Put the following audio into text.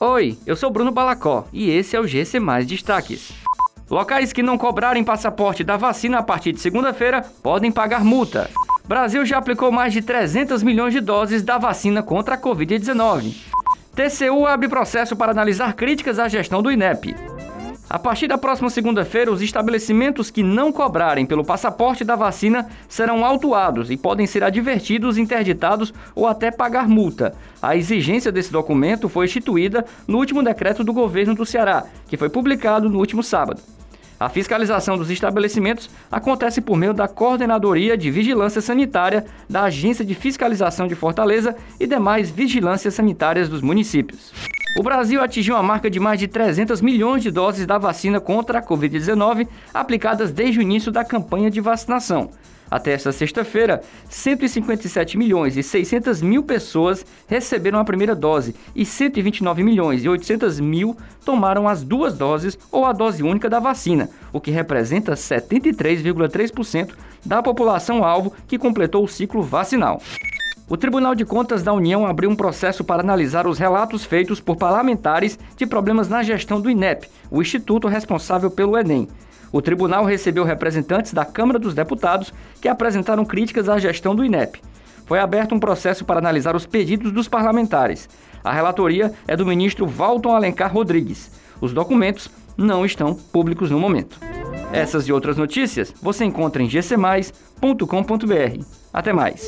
Oi, eu sou Bruno Balacó e esse é o GC Mais Destaques. Locais que não cobrarem passaporte da vacina a partir de segunda-feira podem pagar multa. Brasil já aplicou mais de 300 milhões de doses da vacina contra a Covid-19. TCU abre processo para analisar críticas à gestão do INEP. A partir da próxima segunda-feira, os estabelecimentos que não cobrarem pelo passaporte da vacina serão autuados e podem ser advertidos, interditados ou até pagar multa. A exigência desse documento foi instituída no último decreto do governo do Ceará, que foi publicado no último sábado. A fiscalização dos estabelecimentos acontece por meio da Coordenadoria de Vigilância Sanitária da Agência de Fiscalização de Fortaleza e demais vigilâncias sanitárias dos municípios. O Brasil atingiu a marca de mais de 300 milhões de doses da vacina contra a Covid-19 aplicadas desde o início da campanha de vacinação. Até esta sexta-feira, 157 milhões e 600 mil pessoas receberam a primeira dose e 129 milhões e 800 mil tomaram as duas doses ou a dose única da vacina, o que representa 73,3% da população alvo que completou o ciclo vacinal. O Tribunal de Contas da União abriu um processo para analisar os relatos feitos por parlamentares de problemas na gestão do INEP, o instituto responsável pelo Enem. O tribunal recebeu representantes da Câmara dos Deputados que apresentaram críticas à gestão do INEP. Foi aberto um processo para analisar os pedidos dos parlamentares. A relatoria é do ministro Walton Alencar Rodrigues. Os documentos não estão públicos no momento. Essas e outras notícias você encontra em gcmais.com.br. Até mais!